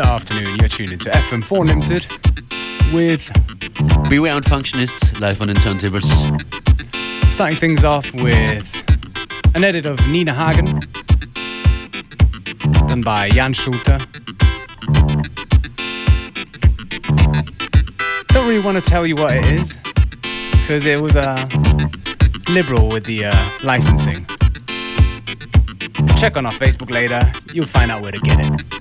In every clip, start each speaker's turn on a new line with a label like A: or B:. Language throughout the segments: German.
A: Good afternoon. You're tuning to FM4 Limited with
B: Beware and Functionists live on the turntables.
A: Starting things off with an edit of Nina Hagen, done by Jan Schulte. Don't really want to tell you what it is, because it was uh, liberal with the uh, licensing. Check on our Facebook later, you'll find out where to get it.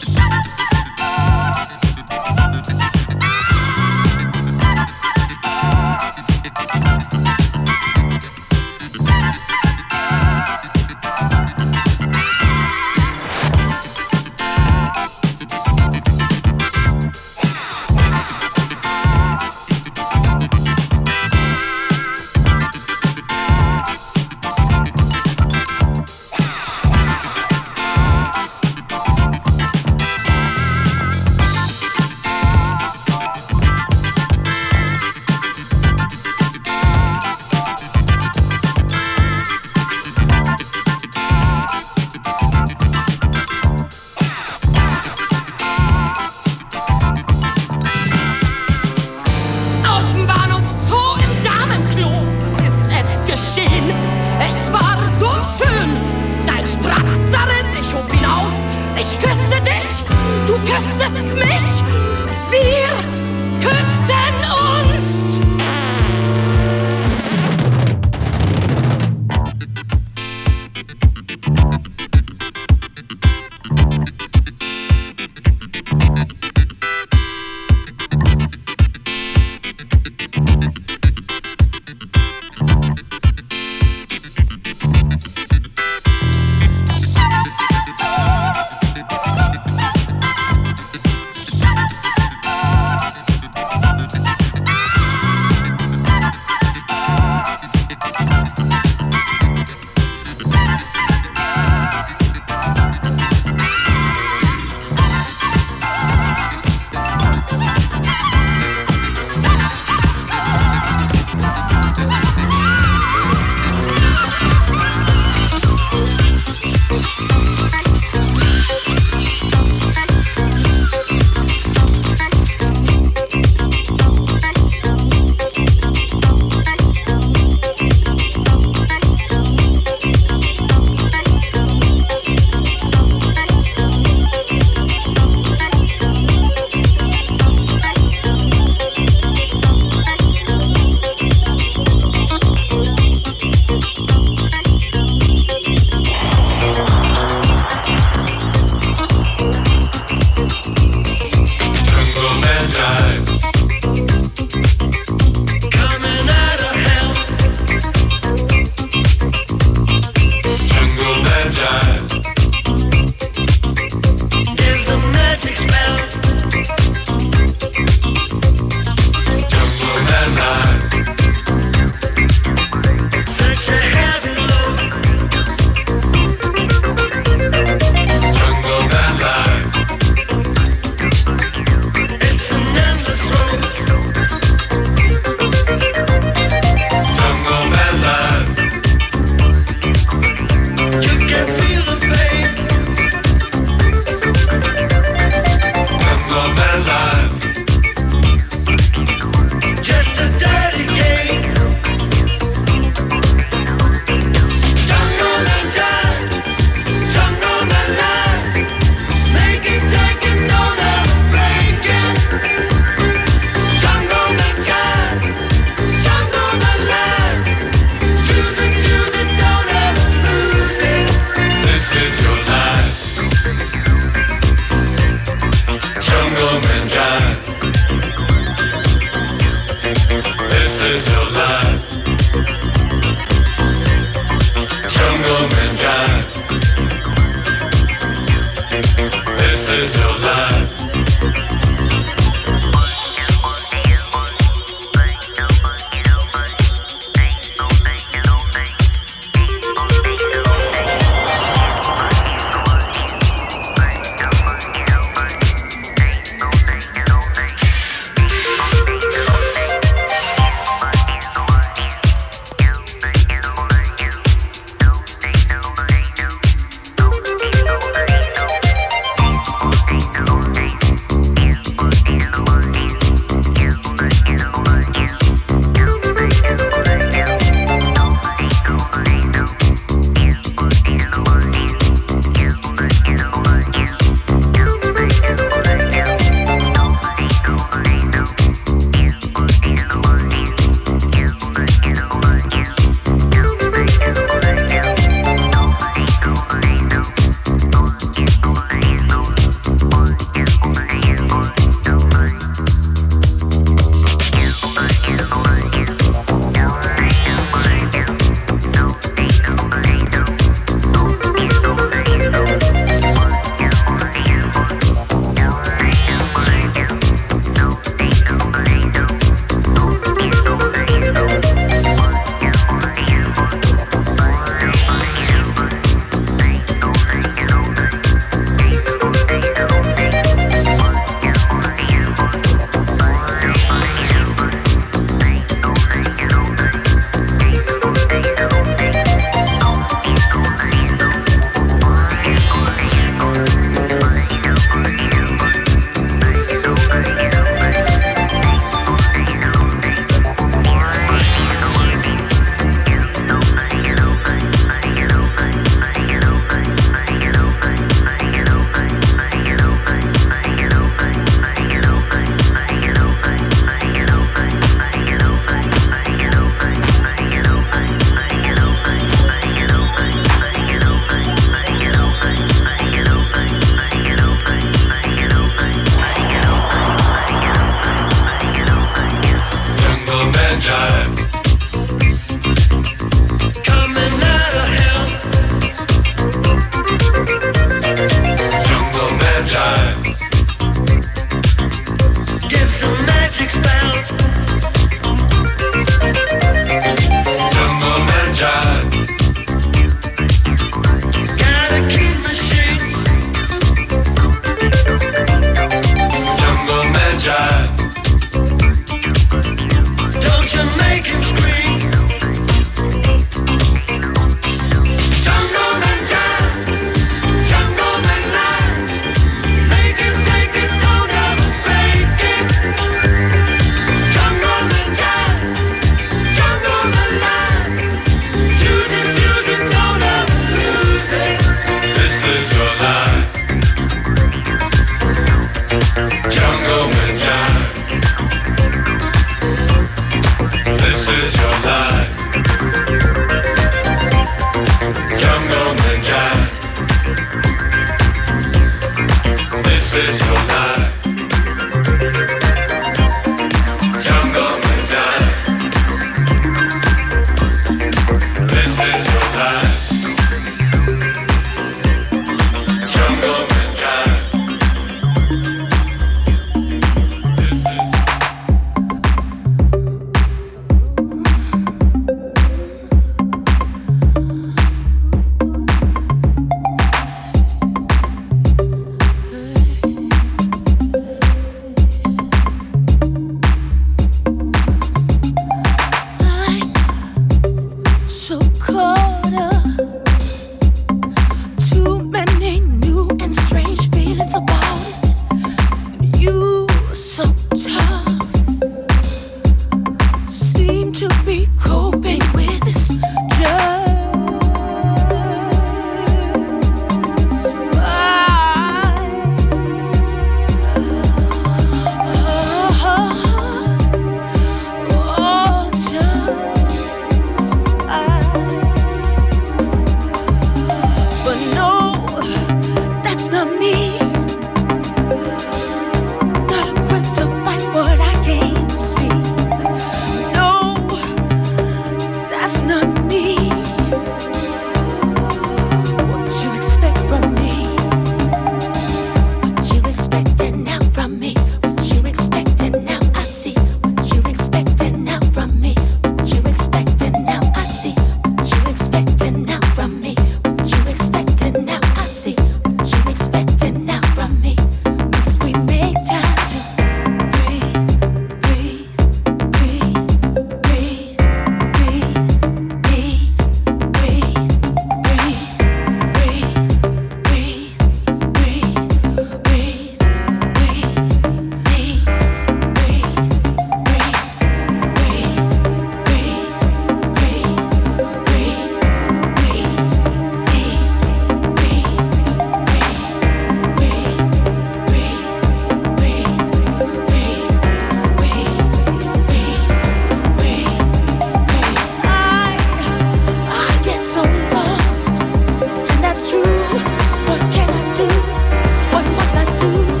B: you.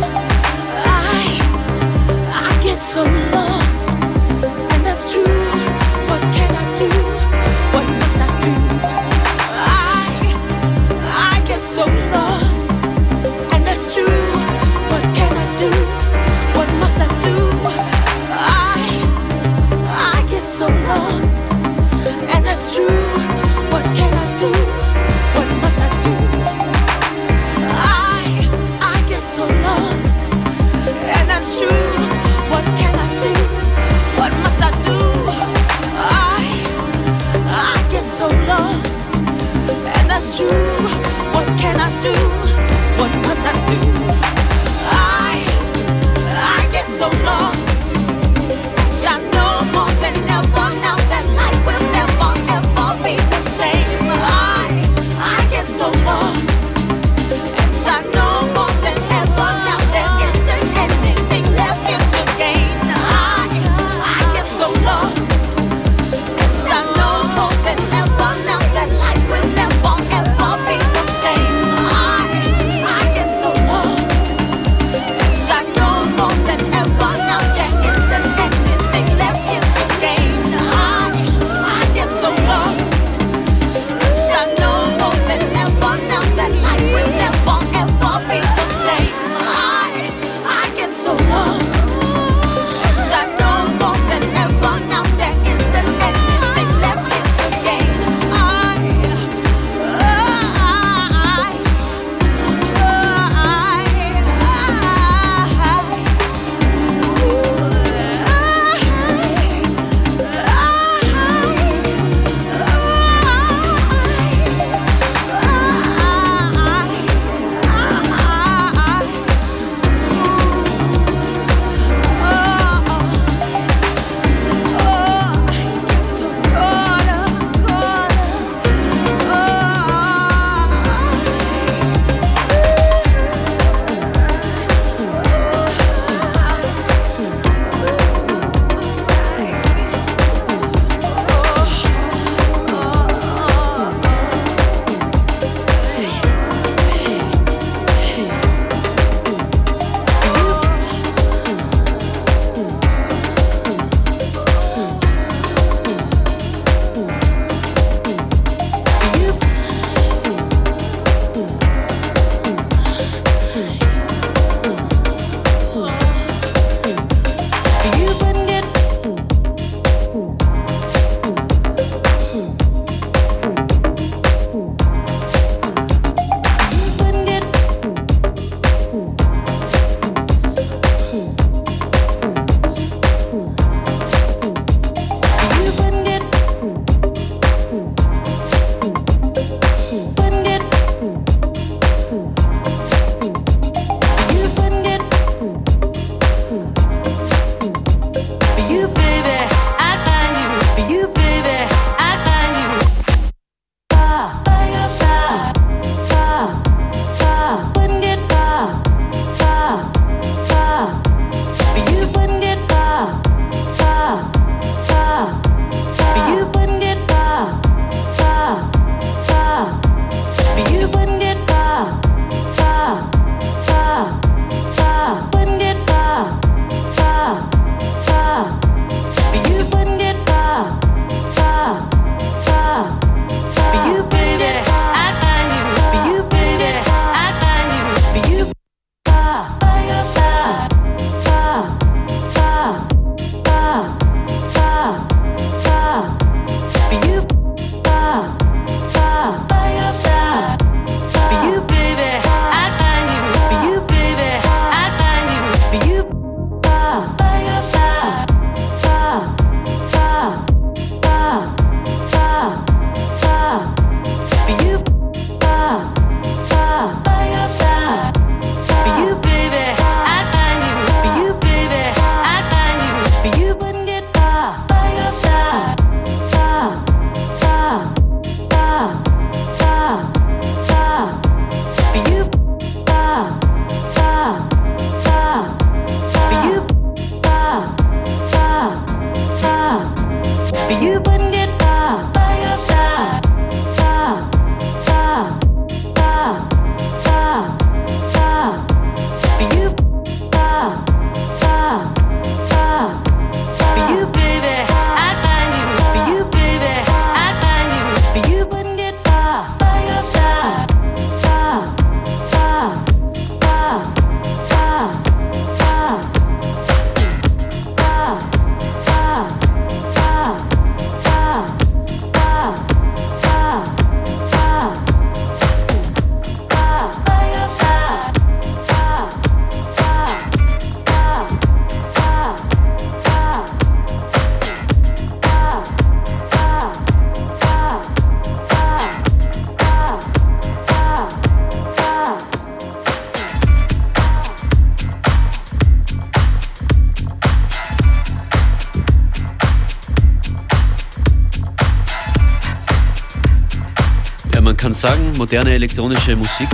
B: Moderne elektronische Musik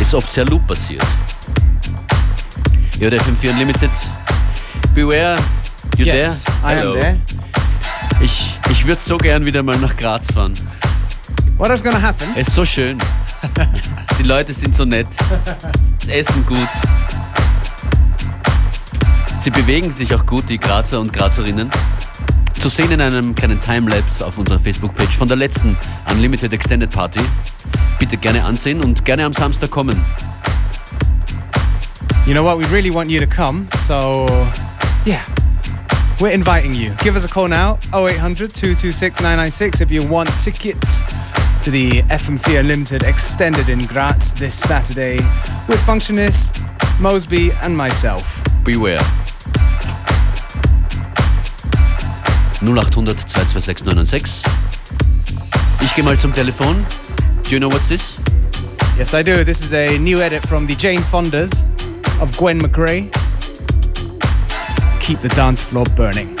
B: ist oft sehr loop-basiert. Ihr hört FM4 Unlimited. Beware, you
A: yes,
B: there?
A: I am there.
B: Ich, ich würde so gern wieder mal nach Graz fahren.
A: What is gonna happen?
B: Es ist so schön. Die Leute sind so nett. Das Essen gut. Sie bewegen sich auch gut, die Grazer und Grazerinnen. Zu sehen in einem kleinen Timelapse auf unserer Facebook-Page von der letzten Unlimited Extended Party. Bitte gerne ansehen und gerne am Samstag kommen.
A: You know what? We really want you to come. So, yeah, we're inviting you. Give us a call now 0800 226 996 if you want tickets to the FM4 Unlimited Extended in Graz this Saturday with Functionist, Mosby, and myself.
B: Beware. 0800 226 996. Ich gehe mal zum Telefon. Do you know what's this?
A: Yes, I do. This is a new edit from the Jane Fondas of Gwen McRae. Keep the dance floor burning.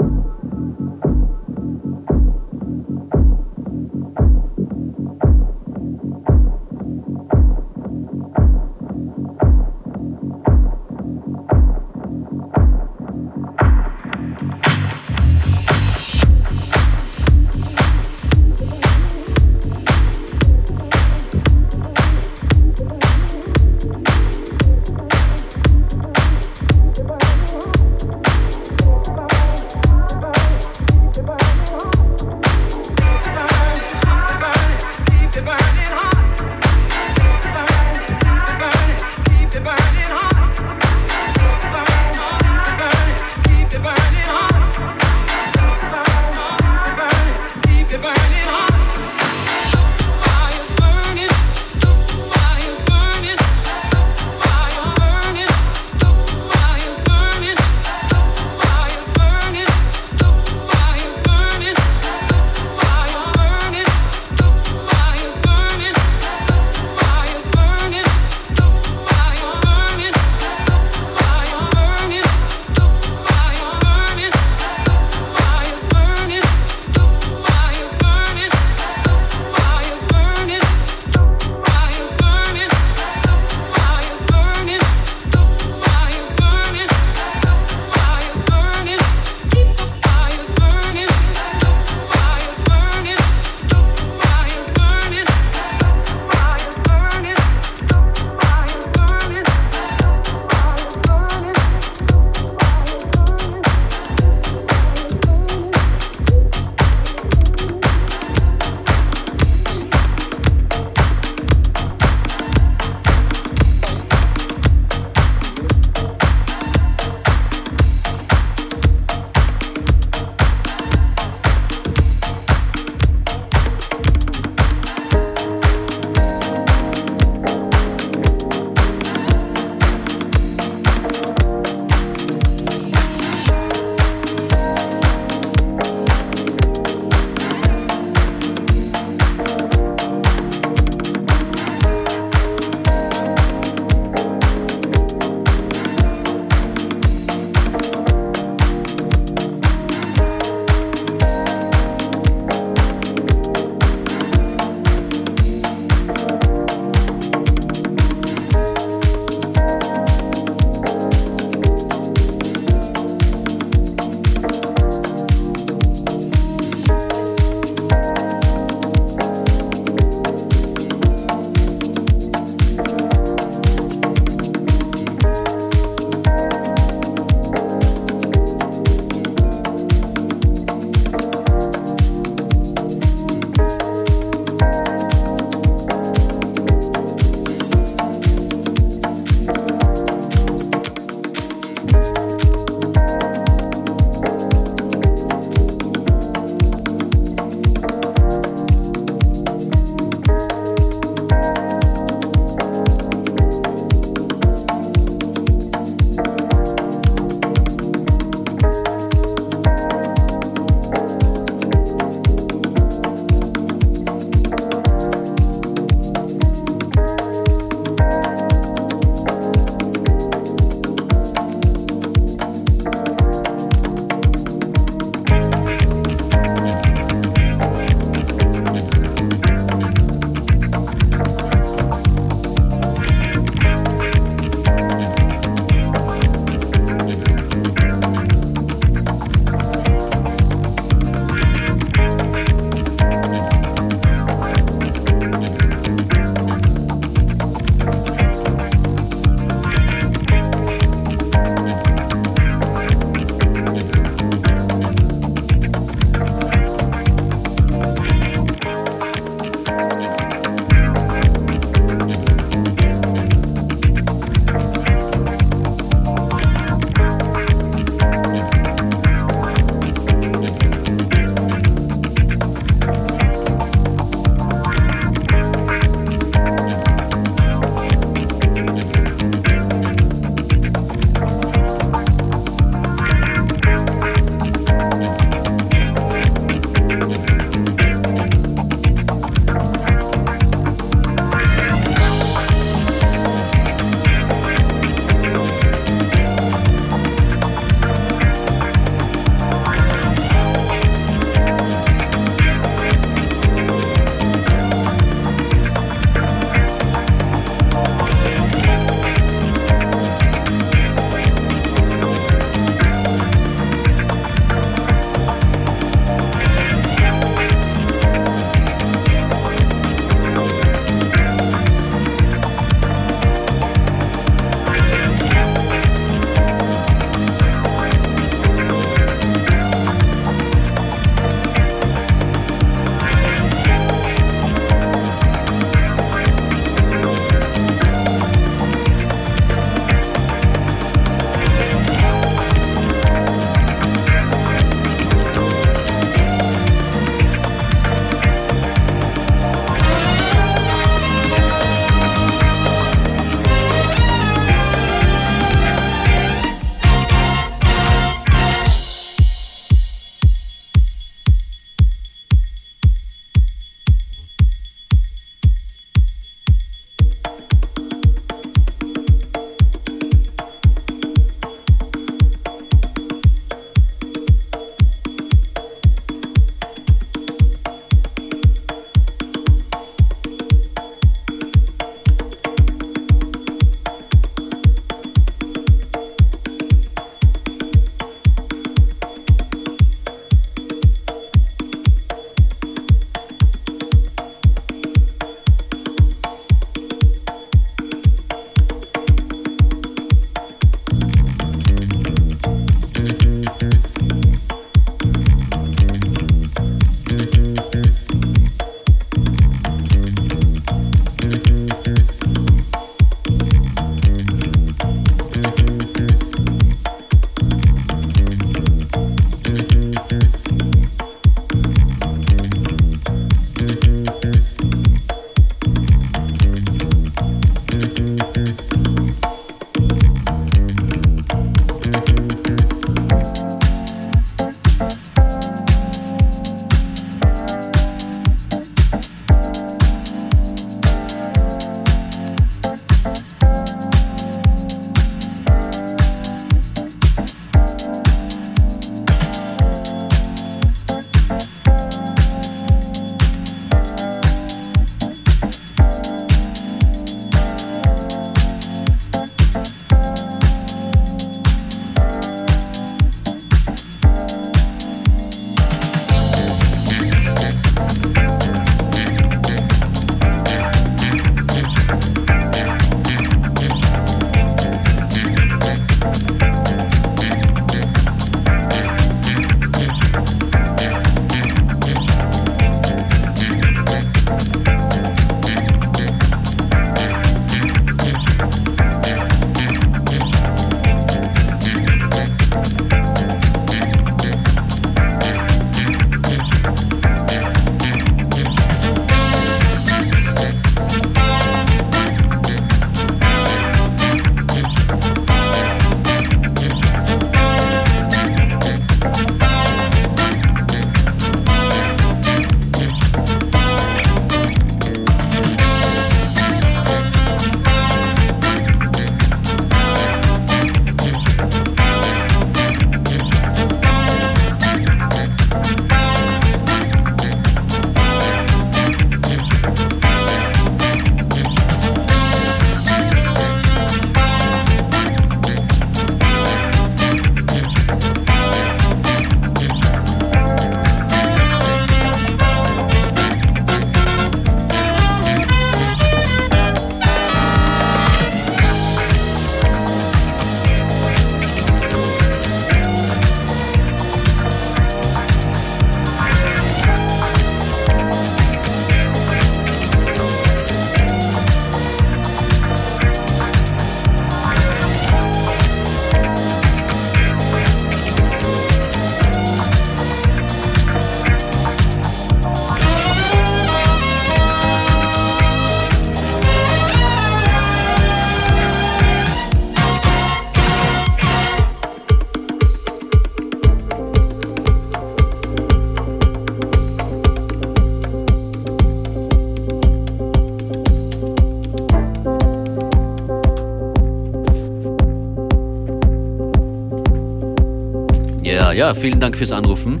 C: Vielen Dank fürs Anrufen.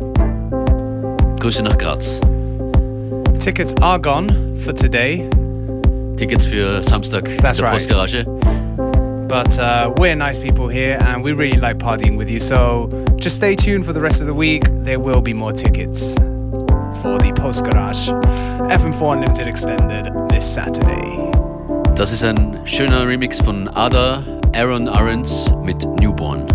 C: Grüße nach Graz.
A: Tickets are gone for today.
C: Tickets für Samstag
A: That's
C: in der
A: right.
C: Postgarage.
A: But uh, we're nice people here and we really like partying with you. So just stay tuned for the rest of the week. There will be more tickets for the Post Garage FM4 Unlimited Extended this Saturday.
C: Das ist ein schöner Remix von Ada Aaron Ahrens mit Newborn.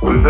D: 뭔데?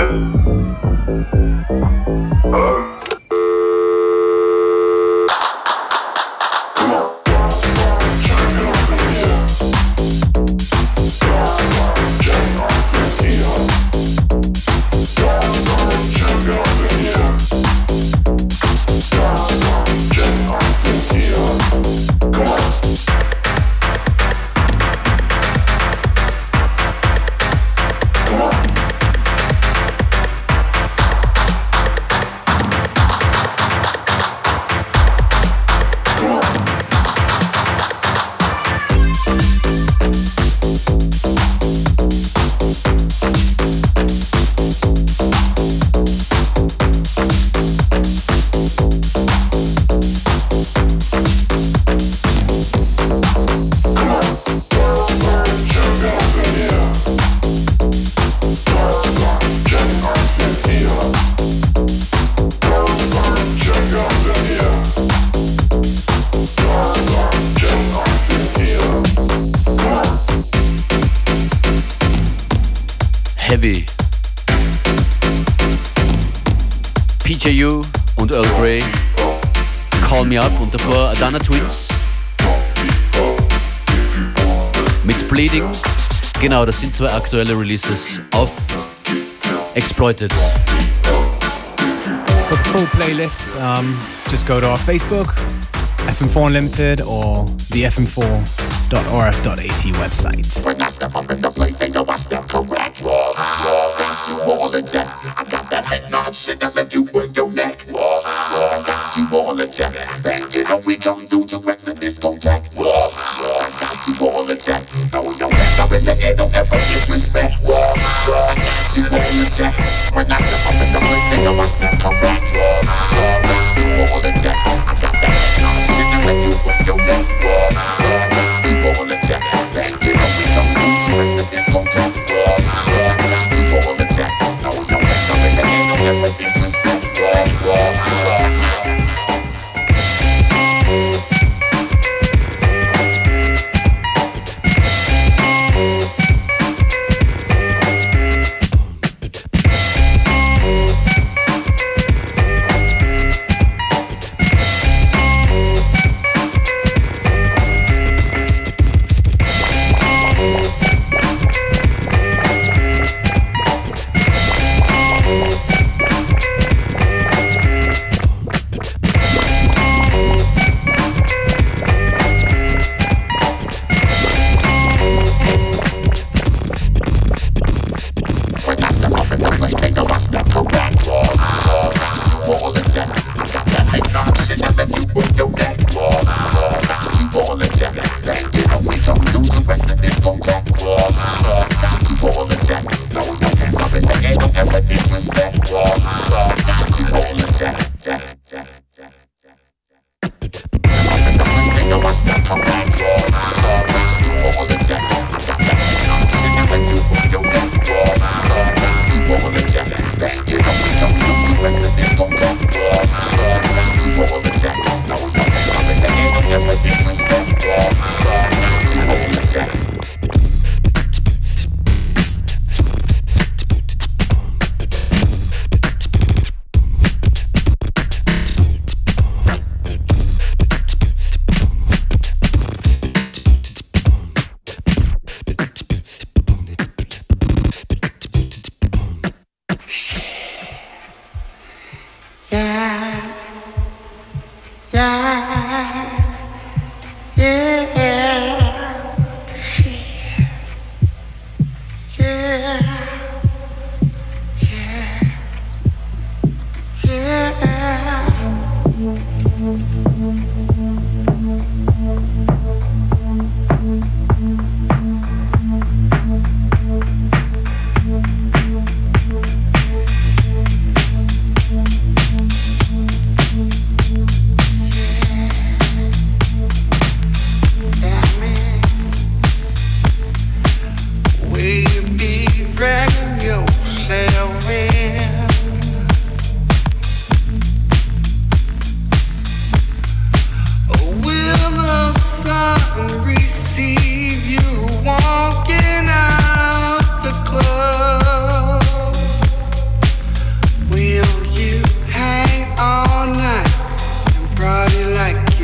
D: Genau, das sind zwei aktuelle Releases auf Exploited.
E: For full playlists, um, just go to our Facebook, FM4 Unlimited, or the fm4.rf.at website.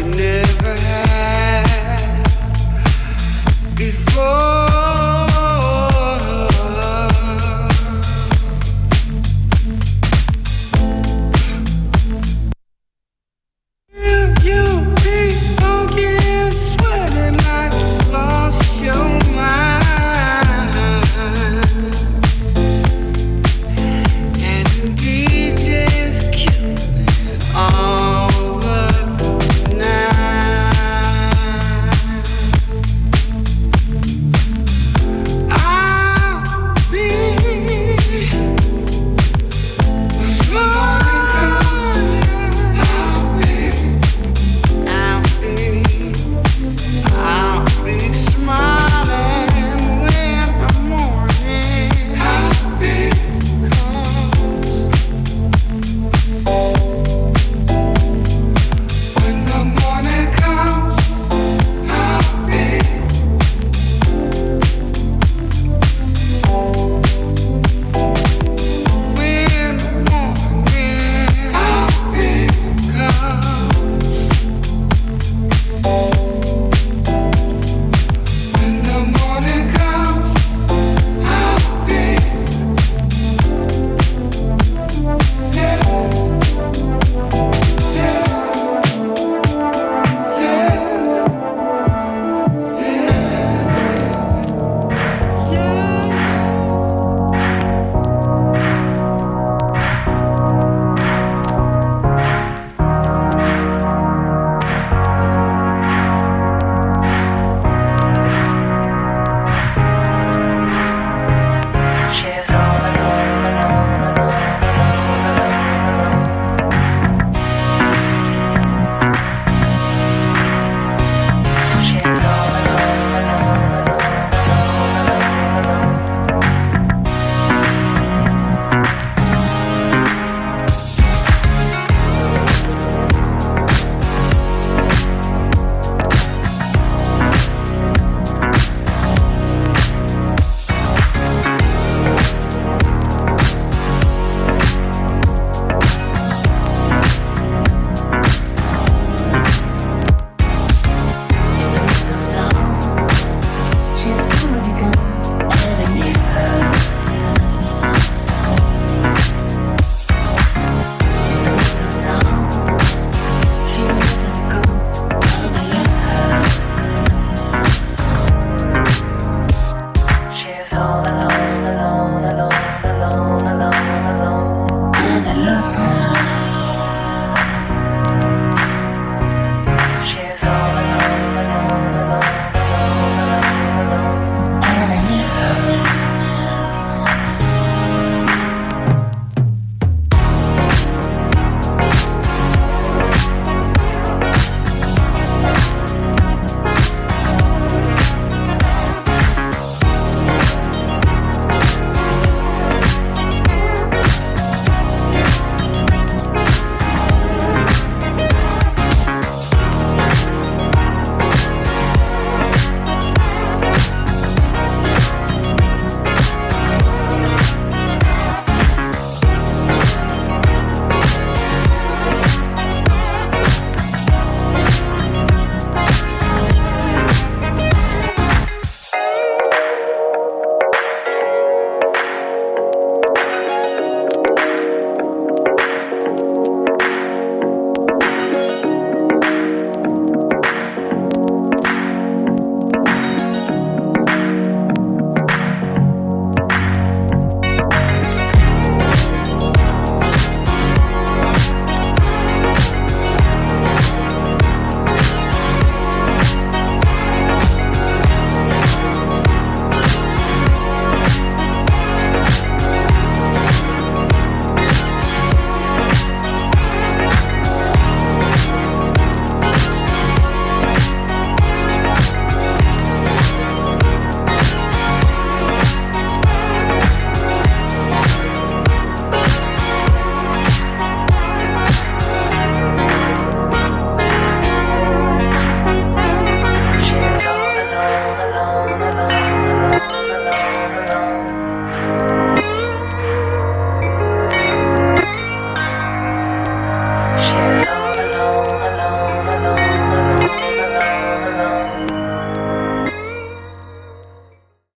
F: happiness.